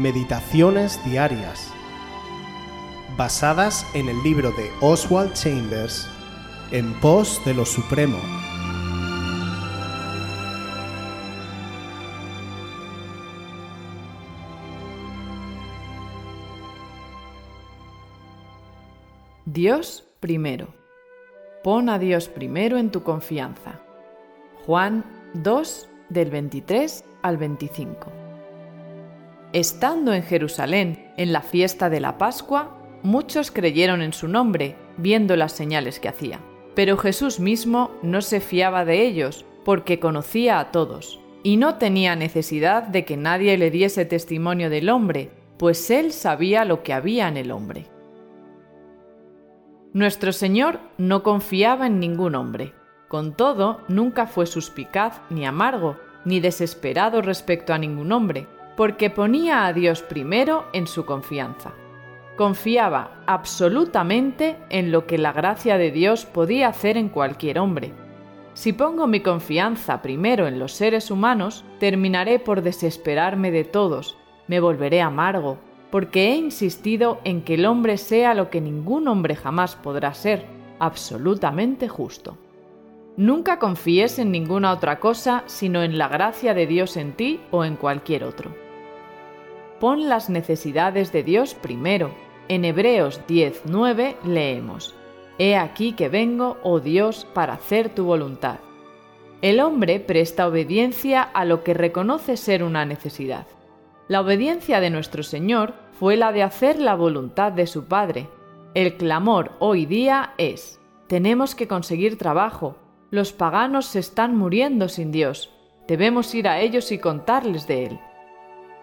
Meditaciones Diarias, basadas en el libro de Oswald Chambers, En pos de lo Supremo. Dios primero. Pon a Dios primero en tu confianza. Juan 2 del 23 al 25. Estando en Jerusalén en la fiesta de la Pascua, muchos creyeron en su nombre, viendo las señales que hacía. Pero Jesús mismo no se fiaba de ellos, porque conocía a todos, y no tenía necesidad de que nadie le diese testimonio del hombre, pues él sabía lo que había en el hombre. Nuestro Señor no confiaba en ningún hombre. Con todo, nunca fue suspicaz ni amargo, ni desesperado respecto a ningún hombre, porque ponía a Dios primero en su confianza. Confiaba absolutamente en lo que la gracia de Dios podía hacer en cualquier hombre. Si pongo mi confianza primero en los seres humanos, terminaré por desesperarme de todos, me volveré amargo, porque he insistido en que el hombre sea lo que ningún hombre jamás podrá ser, absolutamente justo. Nunca confíes en ninguna otra cosa sino en la gracia de Dios en ti o en cualquier otro. Pon las necesidades de Dios primero. En Hebreos 10:9 leemos, He aquí que vengo, oh Dios, para hacer tu voluntad. El hombre presta obediencia a lo que reconoce ser una necesidad. La obediencia de nuestro Señor fue la de hacer la voluntad de su Padre. El clamor hoy día es, tenemos que conseguir trabajo, los paganos se están muriendo sin Dios. Debemos ir a ellos y contarles de Él.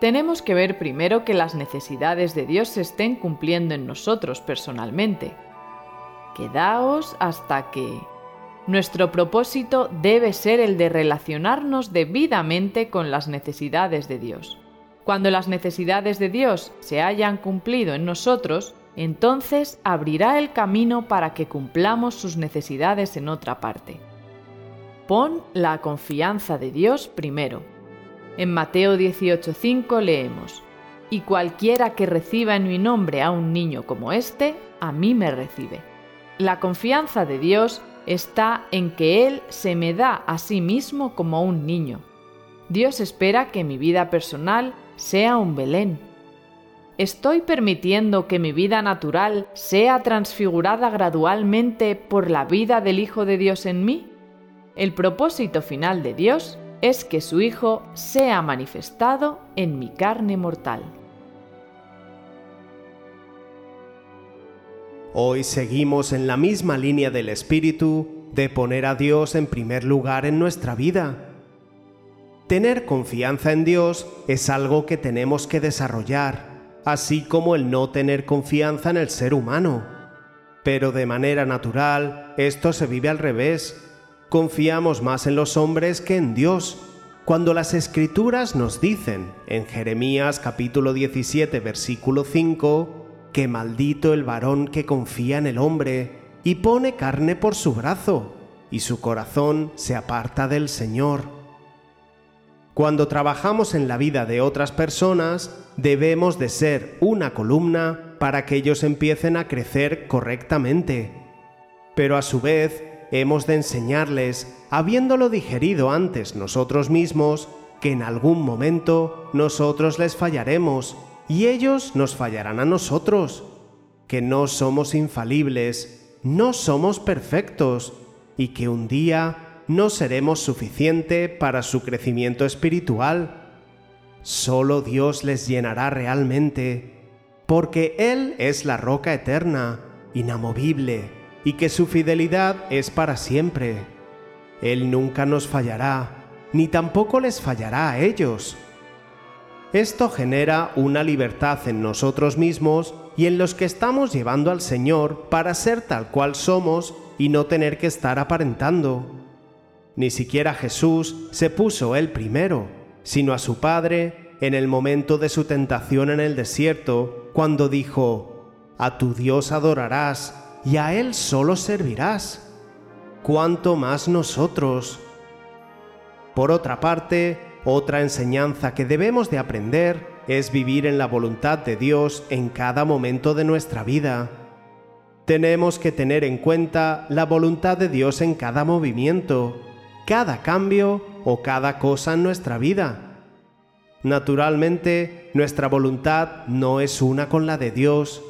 Tenemos que ver primero que las necesidades de Dios se estén cumpliendo en nosotros personalmente. Quedaos hasta que... Nuestro propósito debe ser el de relacionarnos debidamente con las necesidades de Dios. Cuando las necesidades de Dios se hayan cumplido en nosotros, entonces abrirá el camino para que cumplamos sus necesidades en otra parte. Pon la confianza de Dios primero. En Mateo 18:5 leemos, Y cualquiera que reciba en mi nombre a un niño como este, a mí me recibe. La confianza de Dios está en que Él se me da a sí mismo como un niño. Dios espera que mi vida personal sea un Belén. ¿Estoy permitiendo que mi vida natural sea transfigurada gradualmente por la vida del Hijo de Dios en mí? El propósito final de Dios es que su Hijo sea manifestado en mi carne mortal. Hoy seguimos en la misma línea del Espíritu de poner a Dios en primer lugar en nuestra vida. Tener confianza en Dios es algo que tenemos que desarrollar, así como el no tener confianza en el ser humano. Pero de manera natural, esto se vive al revés Confiamos más en los hombres que en Dios, cuando las escrituras nos dicen en Jeremías capítulo 17 versículo 5 que maldito el varón que confía en el hombre y pone carne por su brazo, y su corazón se aparta del Señor. Cuando trabajamos en la vida de otras personas, debemos de ser una columna para que ellos empiecen a crecer correctamente. Pero a su vez, hemos de enseñarles, habiéndolo digerido antes nosotros mismos, que en algún momento nosotros les fallaremos y ellos nos fallarán a nosotros, que no somos infalibles, no somos perfectos y que un día no seremos suficiente para su crecimiento espiritual. Solo Dios les llenará realmente, porque Él es la roca eterna, inamovible, y que su fidelidad es para siempre. Él nunca nos fallará, ni tampoco les fallará a ellos. Esto genera una libertad en nosotros mismos y en los que estamos llevando al Señor para ser tal cual somos y no tener que estar aparentando. Ni siquiera Jesús se puso él primero, sino a su Padre en el momento de su tentación en el desierto, cuando dijo, A tu Dios adorarás y a Él solo servirás. ¿Cuánto más nosotros? Por otra parte, otra enseñanza que debemos de aprender es vivir en la voluntad de Dios en cada momento de nuestra vida. Tenemos que tener en cuenta la voluntad de Dios en cada movimiento, cada cambio o cada cosa en nuestra vida. Naturalmente, nuestra voluntad no es una con la de Dios,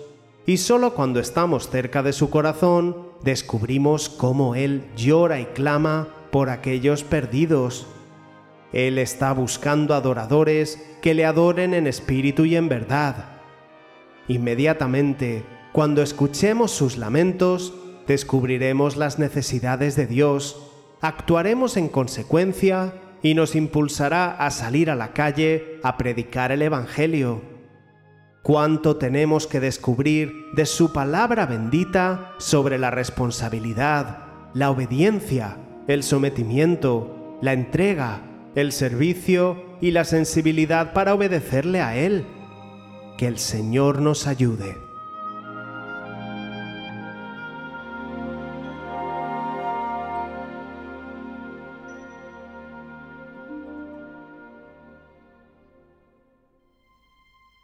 y solo cuando estamos cerca de su corazón descubrimos cómo Él llora y clama por aquellos perdidos. Él está buscando adoradores que le adoren en espíritu y en verdad. Inmediatamente, cuando escuchemos sus lamentos, descubriremos las necesidades de Dios, actuaremos en consecuencia y nos impulsará a salir a la calle a predicar el Evangelio. Cuánto tenemos que descubrir de su palabra bendita sobre la responsabilidad, la obediencia, el sometimiento, la entrega, el servicio y la sensibilidad para obedecerle a Él. Que el Señor nos ayude.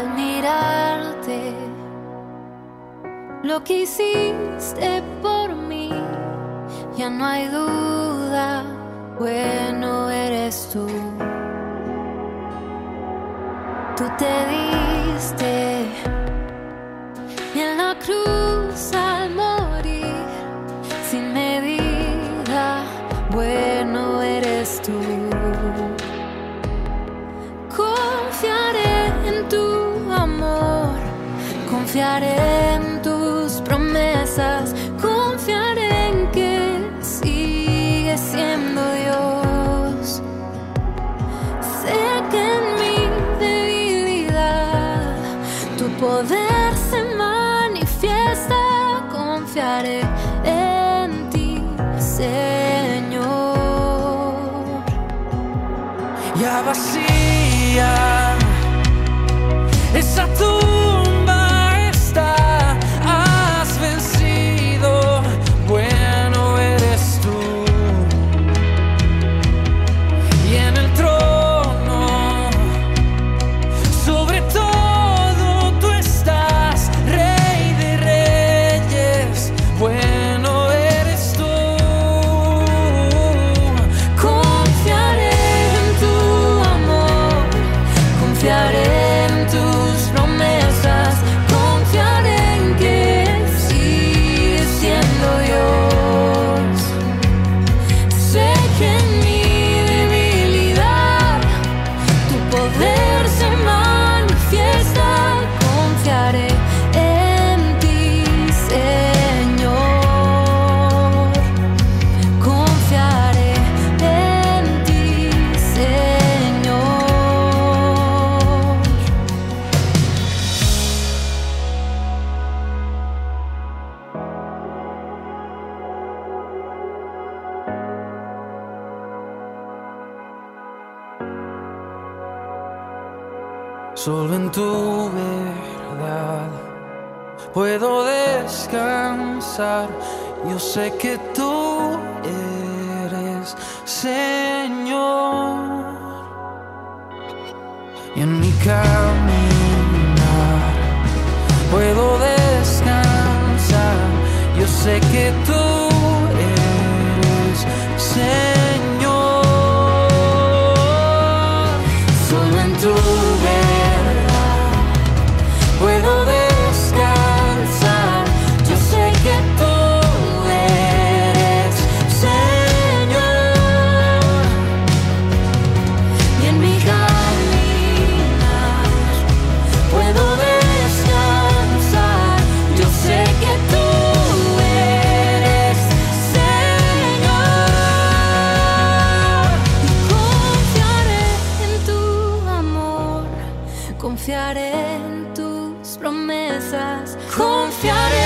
al mirarte lo que hiciste por mí. Ya no hay duda, bueno eres tú. Tú te diste en la cruz confiaré en tus promesas, confiaré en que sigues siendo Dios. Sé que en mi debilidad tu poder se manifiesta, confiaré en ti, Señor. ya vacía. Solo en tu verdad puedo descansar. Yo sé que tú eres Señor. Y en mi caminar puedo descansar. Yo sé que tú eres Señor. Promesas, confiaré en